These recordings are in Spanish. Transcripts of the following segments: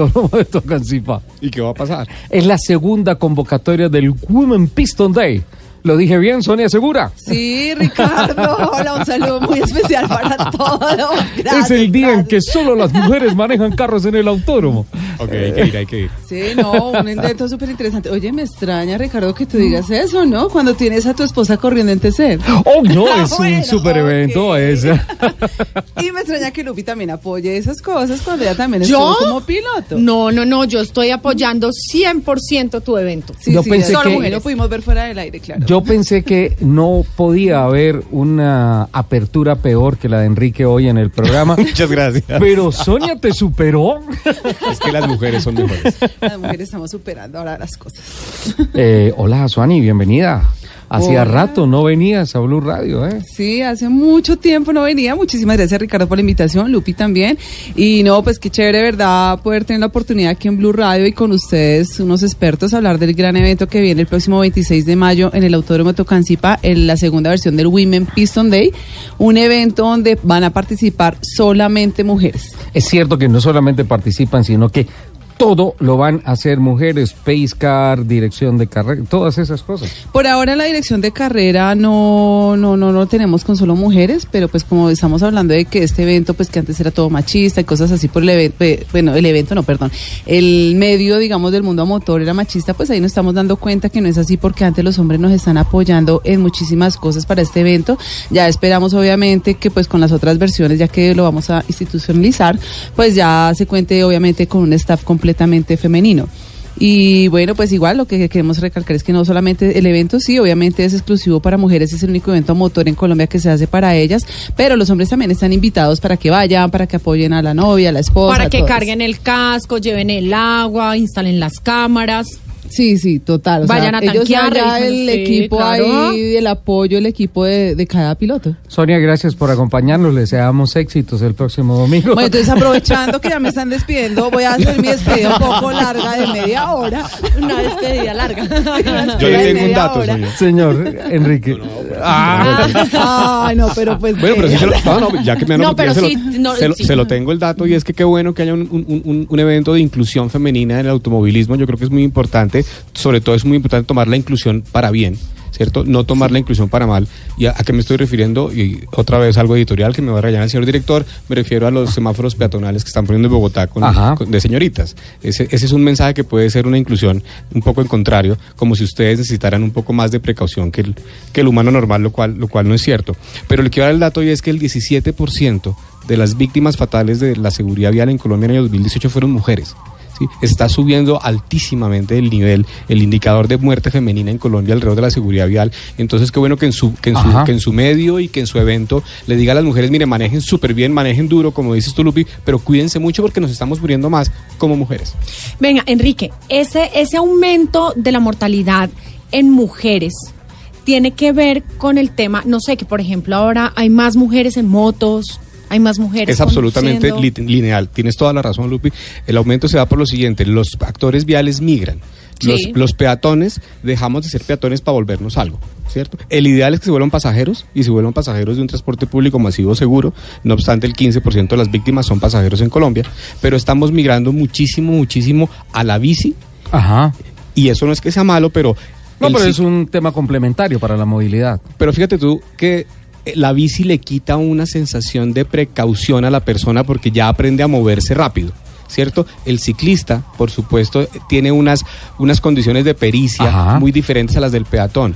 autódromo de Tocancipá. ¿Y qué va a pasar? Es la segunda convocatoria del Women Piston Day. ¿Lo dije bien, Sonia Segura? Sí, Ricardo. Hola, un saludo muy especial para todos. es el día en que solo las mujeres manejan carros en el autódromo. Ok, hay que ir, hay que ir. Sí, no, un invento súper interesante. Oye, me extraña, Ricardo, que tú digas eso, ¿no? Cuando tienes a tu esposa corriendo en TC. Oh, no, es un super evento ese. y me extraña que Lupi también apoye esas cosas cuando ella también estuvo como piloto. No, no, no, yo estoy apoyando 100% tu evento. Sí, yo pensé que... lo pudimos ver fuera del aire, claro. Yo pensé que no podía haber una apertura peor que la de Enrique hoy en el programa. Muchas gracias. Pero Sonia te superó. Es que las mujeres son mejores. Las mujeres estamos superando ahora las cosas. Eh, hola, Suani, bienvenida. Hacía rato no venías a Blue Radio, ¿eh? Sí, hace mucho tiempo no venía. Muchísimas gracias, Ricardo, por la invitación, Lupi también. Y no, pues qué chévere, ¿verdad? Poder tener la oportunidad aquí en Blue Radio y con ustedes, unos expertos, hablar del gran evento que viene el próximo 26 de mayo en el Autódromo Tocancipá, en la segunda versión del Women Piston Day. Un evento donde van a participar solamente mujeres. Es cierto que no solamente participan, sino que todo lo van a hacer mujeres, pace car, dirección de carrera, todas esas cosas. Por ahora la dirección de carrera no, no, no, no tenemos con solo mujeres, pero pues como estamos hablando de que este evento, pues que antes era todo machista y cosas así por el evento, bueno, el evento no, perdón, el medio, digamos, del mundo motor era machista, pues ahí nos estamos dando cuenta que no es así porque antes los hombres nos están apoyando en muchísimas cosas para este evento. Ya esperamos obviamente que pues con las otras versiones, ya que lo vamos a institucionalizar, pues ya se cuente obviamente con un staff completo completamente femenino. Y bueno, pues igual lo que queremos recalcar es que no solamente el evento, sí, obviamente es exclusivo para mujeres, es el único evento motor en Colombia que se hace para ellas, pero los hombres también están invitados para que vayan, para que apoyen a la novia, a la esposa. Para que carguen el casco, lleven el agua, instalen las cámaras. Sí, sí, total. Vayan a tanquear. el equipo ahí, el apoyo, el equipo de, cada piloto. Sonia, gracias por acompañarnos. Les deseamos éxitos el próximo domingo. Bueno, entonces aprovechando que ya me están despidiendo, voy a hacer mi despedida un poco larga de media hora. Una despedida larga. Yo le tengo un dato, señor. Señor Enrique. ah. Ay, no, pero pues. Bueno, pero sí se lo, no, ya que me han no, pero sí, se, se, lo tengo el dato y es que qué bueno que haya un, un, un evento de inclusión femenina en el automovilismo. Yo creo que es muy importante sobre todo es muy importante tomar la inclusión para bien. ¿cierto? No tomar la inclusión para mal. ¿Y a, qué me estoy refiriendo? Y otra vez algo editorial que me va a rayar el señor director, me refiero a los semáforos peatonales que están poniendo en Bogotá con, de señoritas. Ese, ese, es un mensaje que puede ser una inclusión un poco en contrario, como si ustedes necesitaran un poco más de precaución que el, que el humano normal, lo cual, lo cual no es cierto. Pero le quiero dar el dato y es que el 17% de las víctimas fatales de la seguridad vial en Colombia en el 2018 fueron mujeres está subiendo altísimamente el nivel, el indicador de muerte femenina en Colombia alrededor de la seguridad vial. Entonces, qué bueno que en su, que en su, que en su medio y que en su evento le diga a las mujeres, mire, manejen súper bien, manejen duro, como dices tú, Lupi, pero cuídense mucho porque nos estamos muriendo más como mujeres. Venga, Enrique, ese, ese aumento de la mortalidad en mujeres, tiene que ver con el tema, no sé, que por ejemplo ahora hay más mujeres en motos, hay más mujeres. Es absolutamente lineal. Tienes toda la razón, Lupi. El aumento se da por lo siguiente: los actores viales migran. Los, peatones dejamos de ser peatones para volvernos algo, ¿cierto? El ideal es que se vuelvan pasajeros y se vuelvan pasajeros de un transporte público masivo seguro. No obstante, el 15% de las víctimas son pasajeros en Colombia, pero estamos migrando muchísimo, muchísimo a la bici. Ajá. Y eso no es que sea malo, pero no, pero es un tema complementario para la movilidad. Pero fíjate tú que la bici le quita una sensación de precaución a la persona porque ya aprende a moverse rápido. ¿Cierto? El ciclista, por supuesto, tiene unas, unas condiciones de pericia muy diferentes a las del peatón.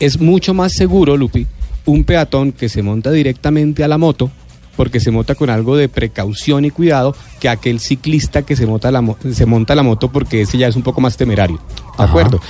Es mucho más seguro, Lupi, un peatón que se monta directamente a la moto, porque se monta con algo de precaución y cuidado, que aquel ciclista que se monta la, se monta la moto porque ese ya es un poco más temerario. ¿De acuerdo?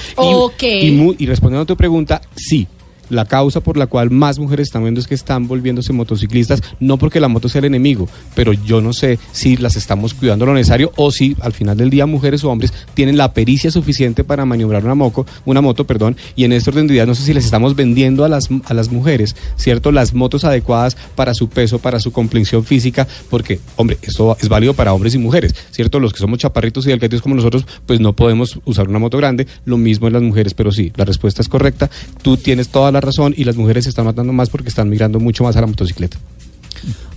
y respondiendo a tu pregunta, sí, la causa por la cual más mujeres están viendo es que están volviéndose motociclistas, no porque la moto sea el enemigo, pero yo no sé si las estamos cuidando lo necesario o si al final del día mujeres o hombres tienen la pericia suficiente para maniobrar una, moto, una moto, perdón, y en este orden de ideas no sé si les estamos vendiendo a las, a las mujeres, ¿cierto? Las motos adecuadas para su peso, para su complexión física, porque, hombre, esto es válido para hombres y mujeres, ¿cierto? Los que somos chaparritos y delgaditos como nosotros, pues no podemos usar una moto grande, lo mismo en las mujeres, pero sí, la respuesta es correcta, tú tienes toda la razón y las mujeres se están matando más porque están migrando mucho más a la motocicleta.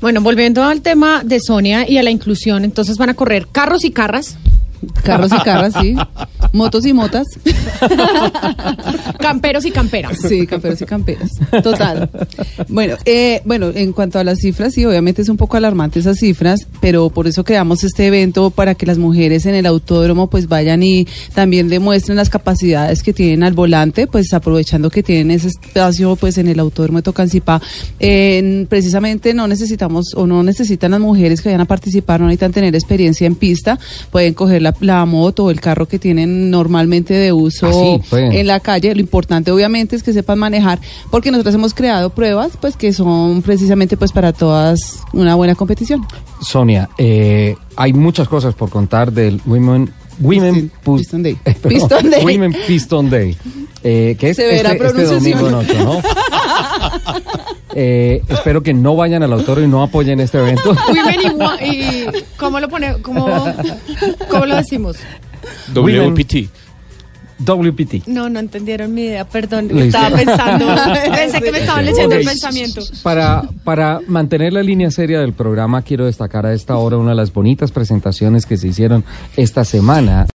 Bueno, volviendo al tema de Sonia y a la inclusión, entonces van a correr carros y carras. Carros y carras, sí. Motos y motas. Camperos y camperas. Sí, camperos y camperas. Total. Bueno, eh, bueno, en cuanto a las cifras, sí, obviamente es un poco alarmante esas cifras, pero por eso creamos este evento para que las mujeres en el autódromo pues vayan y también demuestren las capacidades que tienen al volante, pues aprovechando que tienen ese espacio pues en el autódromo de Tocancipá. Eh, precisamente no necesitamos o no necesitan las mujeres que vayan a participar, no necesitan tener experiencia en pista, pueden coger la, la moto o el carro que tienen normalmente de uso Ah, pueden. en la calle. Lo importante obviamente es que sepan manejar, porque nosotros hemos creado pruebas pues que son precisamente pues para todas una buena competición. Sonia, eh, hay muchas cosas por contar del Women Women Piston- Pu- Piston Day. eh, perdón, Piston Day. Women Piston Day. Eh, que es Severa este, este pronunciación. domingo noche, ¿no? Eh, espero que no vayan al autor y no apoyen este evento. Women y, ¿cómo lo pone? ¿Cómo, cómo lo decimos? WPT. WPT. No, no entendieron mi idea, perdón. Listo. Estaba pensando, pensé que me estaban leyendo Ok. el pensamiento. Para, para mantener la línea seria del programa, quiero destacar a esta hora una de las bonitas presentaciones que se hicieron esta semana.